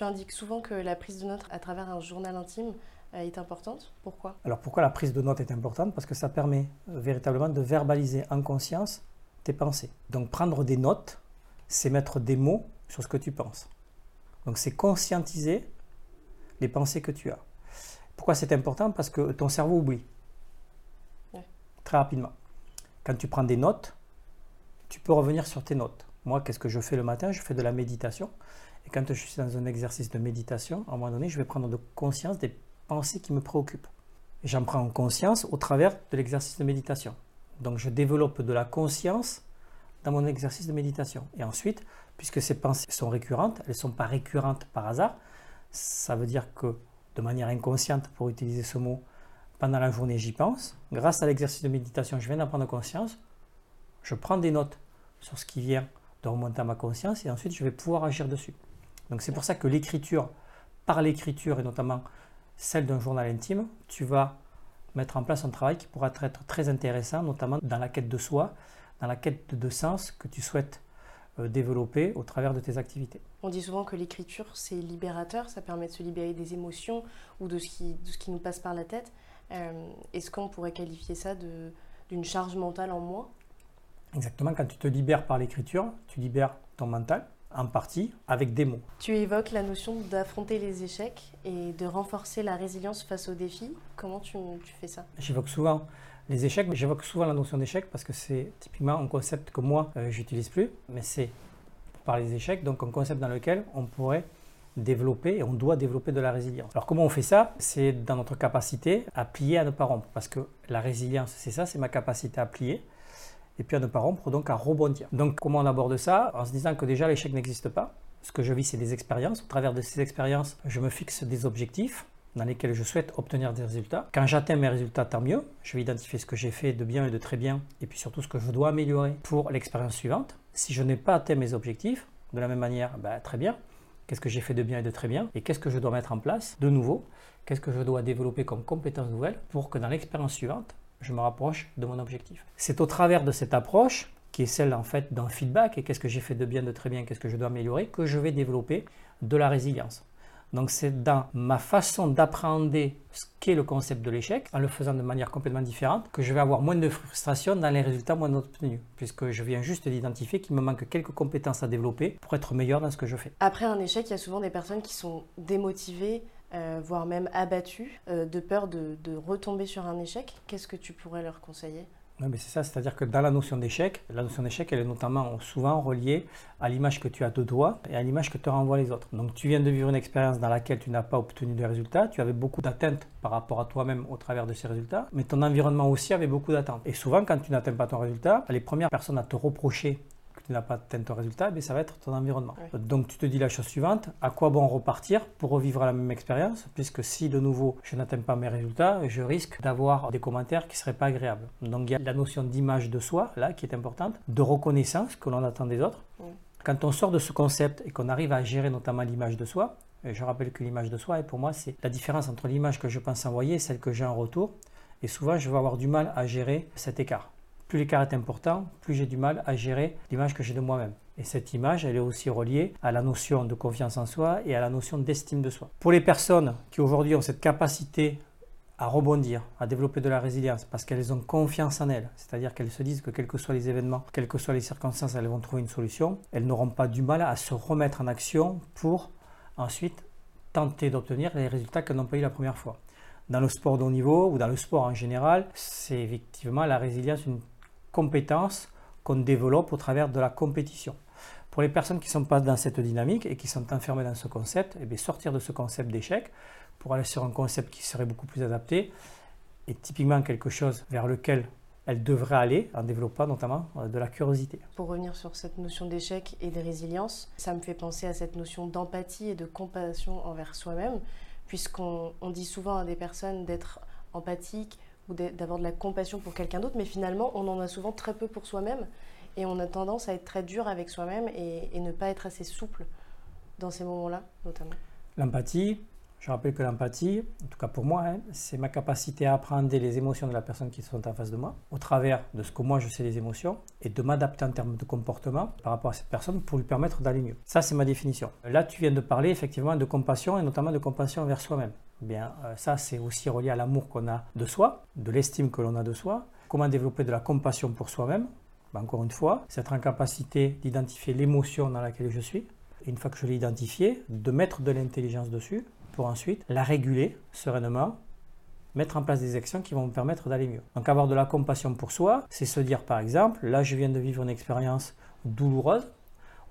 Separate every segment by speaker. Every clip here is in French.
Speaker 1: Tu indiques souvent que la prise de notes à travers un journal intime euh, est importante. Pourquoi?
Speaker 2: Alors pourquoi la prise de notes est importante? Parce que ça permet euh, véritablement de verbaliser en conscience tes pensées. Donc prendre des notes, c'est mettre des mots sur ce que tu penses. Donc c'est conscientiser les pensées que tu as. Pourquoi c'est important? Parce que ton cerveau oublie. Très rapidement. Quand tu prends des notes, tu peux revenir sur tes notes. Moi, qu'est-ce que je fais le matin? Je fais de la méditation. Et quand je suis dans un exercice de méditation, à un moment donné, je vais prendre conscience des pensées qui me préoccupent. Et j'en prends conscience au travers de l'exercice de méditation. Donc je développe de la conscience dans mon exercice de méditation. Et ensuite, puisque ces pensées sont récurrentes, elles ne sont pas récurrentes par hasard, ça veut dire que de manière inconsciente, pour utiliser ce mot, pendant la journée j'y pense. Grâce à l'exercice de méditation, je viens d'en prendre conscience. Je prends des notes sur ce qui vient de remonter à ma conscience et ensuite je vais pouvoir agir dessus. Donc c'est pour ça que l'écriture, par l'écriture et notamment celle d'un journal intime, tu vas mettre en place un travail qui pourra être très intéressant, notamment dans la quête de soi, dans la quête de sens que tu souhaites euh, développer au travers de tes activités.
Speaker 1: On dit souvent que l'écriture, c'est libérateur, ça permet de se libérer des émotions ou de ce qui, de ce qui nous passe par la tête. Euh, est-ce qu'on pourrait qualifier ça d'une charge mentale en moins?
Speaker 2: Exactement, quand tu te libères par l'écriture, tu libères ton mental, en partie avec des mots.
Speaker 1: Tu évoques la notion d'affronter les échecs et de renforcer la résilience face aux défis. Comment tu, tu fais ça?
Speaker 2: J'évoque souvent les échecs, mais j'évoque souvent la notion d'échec parce que c'est typiquement un concept que moi, euh, j'utilise plus, mais c'est par les échecs, donc un concept dans lequel on pourrait développer et on doit développer de la résilience. Alors comment on fait ça? C'est dans notre capacité à plier, à ne pas rompre, parce que la résilience, c'est ça, c'est ma capacité à plier et puis à ne pas rompre, donc à rebondir. Donc comment on aborde ça? En se disant que déjà l'échec n'existe pas. Ce que je vis, c'est des expériences. Au travers de ces expériences, je me fixe des objectifs dans lesquels je souhaite obtenir des résultats. Quand j'atteins mes résultats, tant mieux. Je vais identifier ce que j'ai fait de bien et de très bien, et puis surtout ce que je dois améliorer pour l'expérience suivante. Si je n'ai pas atteint mes objectifs, de la même manière, bah, très bien. Qu'est-ce que j'ai fait de bien et de très bien? Et qu'est-ce que je dois mettre en place de nouveau? Qu'est-ce que je dois développer comme compétences nouvelles pour que dans l'expérience suivante, je me rapproche de mon objectif. C'est au travers de cette approche, qui est celle en fait d'un feedback, et qu'est-ce que j'ai fait de bien, de très bien, qu'est-ce que je dois améliorer, que je vais développer de la résilience. Donc c'est dans ma façon d'appréhender ce qu'est le concept de l'échec, en le faisant de manière complètement différente, que je vais avoir moins de frustration dans les résultats moins obtenus, puisque je viens juste d'identifier qu'il me manque quelques compétences à développer pour être meilleur dans ce que je fais.
Speaker 1: Après un échec, il y a souvent des personnes qui sont démotivées, euh, voire même abattues, euh, de peur de, retomber sur un échec. Qu'est-ce que tu pourrais leur conseiller?
Speaker 2: Oui, mais c'est ça, c'est-à-dire que dans la notion d'échec, la notion d'échec, elle est notamment souvent reliée à l'image que tu as de toi et à l'image que te renvoient les autres. Donc tu viens de vivre une expérience dans laquelle tu n'as pas obtenu de résultats, tu avais beaucoup d'attentes par rapport à toi-même au travers de ces résultats, mais ton environnement aussi avait beaucoup d'attentes. Et souvent, quand tu n'atteins pas ton résultat, les premières personnes à te reprocher tu n'as pas atteint ton résultat, mais ça va être ton environnement. Donc tu te dis la chose suivante, à quoi bon repartir pour revivre la même expérience, puisque si de nouveau je n'atteins pas mes résultats, je risque d'avoir des commentaires qui ne seraient pas agréables. Donc il y a la notion d'image de soi, là, qui est importante, de reconnaissance que l'on attend des autres. Quand on sort de ce concept et qu'on arrive à gérer notamment l'image de soi, et je rappelle que l'image de soi, pour moi, c'est la différence entre l'image que je pense envoyer et celle que j'ai en retour. Et souvent, je vais avoir du mal à gérer cet écart plus l'écart est important, plus j'ai du mal à gérer l'image que j'ai de moi-même. Et cette image, elle est aussi reliée à la notion de confiance en soi et à la notion d'estime de soi. Pour les personnes qui aujourd'hui ont cette capacité à rebondir, à développer de la résilience, parce qu'elles ont confiance en elles, c'est-à-dire qu'elles se disent que quels que soient les événements, quelles que soient les circonstances, elles vont trouver une solution, elles n'auront pas du mal à se remettre en action pour ensuite tenter d'obtenir les résultats qu'elles n'ont pas eu la première fois. Dans le sport de haut niveau ou dans le sport en général, c'est effectivement la résilience une compétences qu'on développe au travers de la compétition. Pour les personnes qui ne sont pas dans cette dynamique et qui sont enfermées dans ce concept, et eh sortir de ce concept d'échec pour aller sur un concept qui serait beaucoup plus adapté et typiquement quelque chose vers lequel elle devrait aller en développant notamment euh, de la curiosité.
Speaker 1: Pour revenir sur cette notion d'échec et de résilience, ça me fait penser à cette notion d'empathie et de compassion envers soi-même, puisqu'on dit souvent à des personnes d'être empathiques, ou d'avoir de la compassion pour quelqu'un d'autre, mais finalement, on en a souvent très peu pour soi-même et on a tendance à être très dur avec soi-même et, ne pas être assez souple dans ces moments-là, notamment.
Speaker 2: L'empathie, Je rappelle que l'empathie, en tout cas pour moi, hein, c'est ma capacité à apprendre les émotions de la personne qui sont en face de moi, au travers de ce que moi je sais des émotions, et de m'adapter en termes de comportement par rapport à cette personne pour lui permettre d'aller mieux. Ça, c'est ma définition. Là, tu viens de parler effectivement de compassion, et notamment de compassion envers soi-même. Bien, euh, ça, c'est aussi relié à l'amour qu'on a de soi, de l'estime que l'on a de soi, comment développer de la compassion pour soi-même. Ben, encore une fois, c'est être en capacité d'identifier l'émotion dans laquelle je suis, et une fois que je l'ai identifiée, de mettre de l'intelligence dessus ensuite la réguler sereinement, mettre en place des actions qui vont me permettre d'aller mieux. Donc avoir de la compassion pour soi, c'est se dire par exemple, là je viens de vivre une expérience douloureuse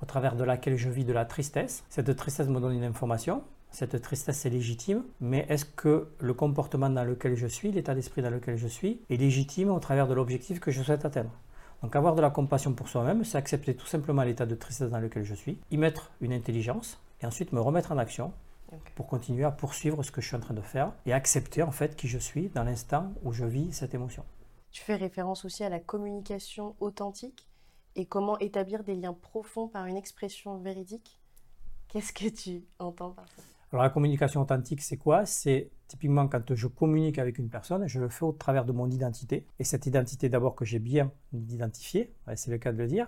Speaker 2: au travers de laquelle je vis de la tristesse. Cette tristesse me donne une information, cette tristesse est légitime, mais est-ce que le comportement dans lequel je suis, l'état d'esprit dans lequel je suis, est légitime au travers de l'objectif que je souhaite atteindre? Donc avoir de la compassion pour soi-même, c'est accepter tout simplement l'état de tristesse dans lequel je suis, y mettre une intelligence et ensuite me remettre en action pour continuer à poursuivre ce que je suis en train de faire et accepter en fait qui je suis dans l'instant où je vis cette émotion.
Speaker 1: Tu fais référence aussi à la communication authentique et comment établir des liens profonds par une expression véridique. Qu'est-ce que tu entends par ça?
Speaker 2: Alors la communication authentique, c'est quoi? C'est typiquement quand je communique avec une personne, je le fais au travers de mon identité. Et cette identité d'abord que j'ai bien identifiée, c'est le cas de le dire,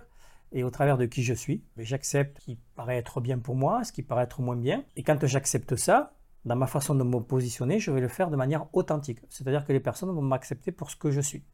Speaker 2: et au travers de qui je suis. J'accepte ce qui paraît être bien pour moi, ce qui paraît être moins bien. Et quand j'accepte ça, dans ma façon de me positionner, je vais le faire de manière authentique. C'est-à-dire que les personnes vont m'accepter pour ce que je suis,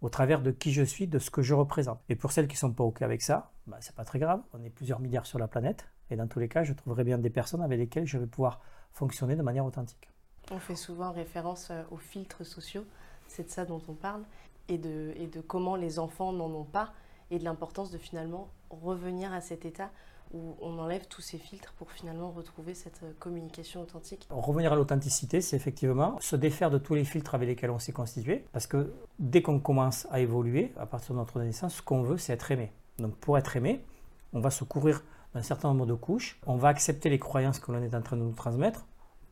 Speaker 2: au travers de qui je suis, de ce que je représente. Et pour celles qui ne sont pas OK avec ça, bah, c'est pas très grave. On est plusieurs milliards sur la planète. Et dans tous les cas, je trouverai bien des personnes avec lesquelles je vais pouvoir fonctionner de manière authentique.
Speaker 1: On fait souvent référence euh, aux filtres sociaux, c'est de ça dont on parle, et de comment les enfants n'en ont pas et de l'importance de finalement revenir à cet état où on enlève tous ces filtres pour finalement retrouver cette euh, communication authentique.
Speaker 2: Revenir à l'authenticité, c'est effectivement se défaire de tous les filtres avec lesquels on s'est constitué, parce que dès qu'on commence à évoluer, à partir de notre naissance, ce qu'on veut, c'est être aimé. Donc pour être aimé, on va se couvrir d'un certain nombre de couches, on va accepter les croyances que l'on est en train de nous transmettre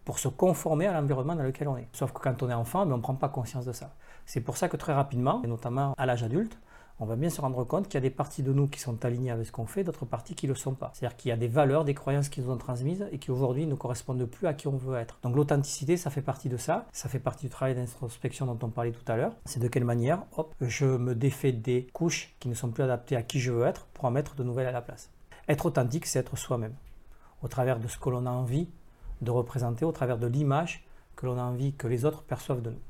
Speaker 2: pour se conformer à l'environnement dans lequel on est. Sauf que quand on est enfant, ben, on ne prend pas conscience de ça. C'est pour ça que très rapidement, et notamment à l'âge adulte, on va bien se rendre compte qu'il y a des parties de nous qui sont alignées avec ce qu'on fait, d'autres parties qui ne le sont pas. C'est-à-dire qu'il y a des valeurs, des croyances qui nous ont transmises et qui aujourd'hui ne correspondent plus à qui on veut être. Donc l'authenticité, ça fait partie de ça. Ça fait partie du travail d'introspection dont on parlait tout à l'heure. C'est de quelle manière, hop, je me défais des couches qui ne sont plus adaptées à qui je veux être pour en mettre de nouvelles à la place. Être authentique, c'est être soi-même, au travers de ce que l'on a envie de représenter, au travers de l'image que l'on a envie que les autres perçoivent de nous.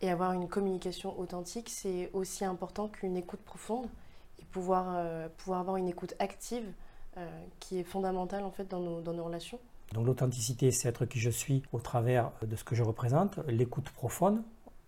Speaker 1: Et avoir une communication authentique, c'est aussi important qu'une écoute profonde et pouvoir, euh, pouvoir avoir une écoute active euh, qui est fondamentale en fait dans nos, dans nos relations.
Speaker 2: Donc l'authenticité, c'est être qui je suis au travers de ce que je représente. L'écoute profonde,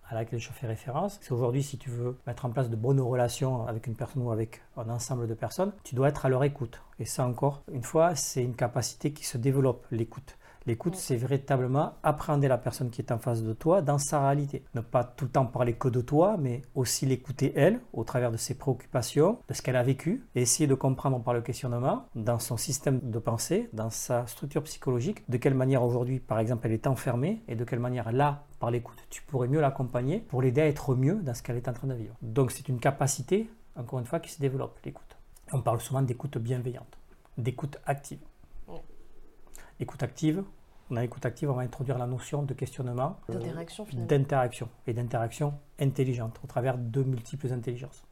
Speaker 2: à laquelle je fais référence, c'est aujourd'hui si tu veux mettre en place de bonnes relations avec une personne ou avec un ensemble de personnes, tu dois être à leur écoute. Et ça encore, une fois, c'est une capacité qui se développe, l'écoute. L'écoute, c'est véritablement apprendre la personne qui est en face de toi dans sa réalité. Ne pas tout le temps parler que de toi, mais aussi l'écouter elle, au travers de ses préoccupations, de ce qu'elle a vécu, et essayer de comprendre par le questionnement, dans son système de pensée, dans sa structure psychologique, de quelle manière aujourd'hui, par exemple, elle est enfermée, et de quelle manière là, par l'écoute, tu pourrais mieux l'accompagner pour l'aider à être mieux dans ce qu'elle est en train de vivre. Donc c'est une capacité, encore une fois, qui se développe, l'écoute. On parle souvent d'écoute bienveillante, d'écoute active. Écoute active, dans l'écoute active, on va introduire la notion de questionnement,
Speaker 1: d'interaction
Speaker 2: d'interaction et d'interaction intelligente au travers de multiples intelligences.